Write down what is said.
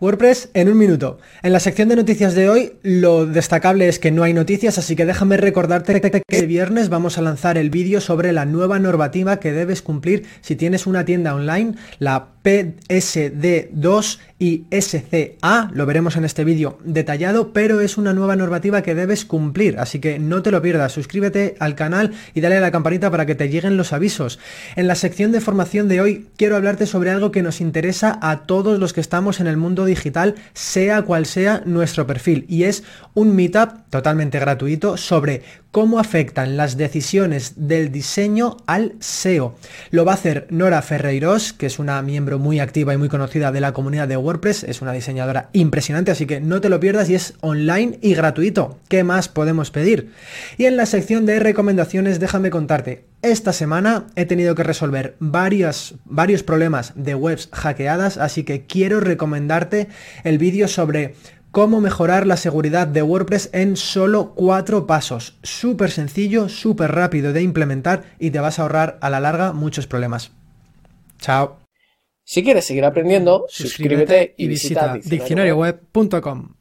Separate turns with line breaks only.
WordPress en un minuto. En la sección de noticias de hoy, lo destacable es que no hay noticias, así que déjame recordarte que el viernes vamos a lanzar el vídeo sobre la nueva normativa que debes cumplir si tienes una tienda online, la PSD2 y SCA, lo veremos en este vídeo detallado, pero es una nueva normativa que debes cumplir, así que no te lo pierdas, suscríbete al canal y dale a la campanita para que te lleguen los avisos. En la sección de formación de hoy quiero hablarte sobre algo que nos interesa a todos los que estamos en el mundo digital, sea cual sea nuestro perfil, y es un meetup totalmente gratuito sobre cómo afectan las decisiones del diseño al SEO. Lo va a hacer Nora Ferreiros, que es una miembro muy activa y muy conocida de la comunidad de WordPress, es una diseñadora impresionante, así que no te lo pierdas y es online y gratuito. ¿Qué más podemos pedir? Y en la sección de recomendaciones déjame contarte, esta semana he tenido que resolver varios, varios problemas de webs hackeadas, así que quiero recomendarte el vídeo sobre cómo mejorar la seguridad de WordPress en solo cuatro pasos. Súper sencillo, súper rápido de implementar y te vas a ahorrar a la larga muchos problemas. Chao.
Si quieres seguir aprendiendo, suscríbete y visita diccionarioweb.com.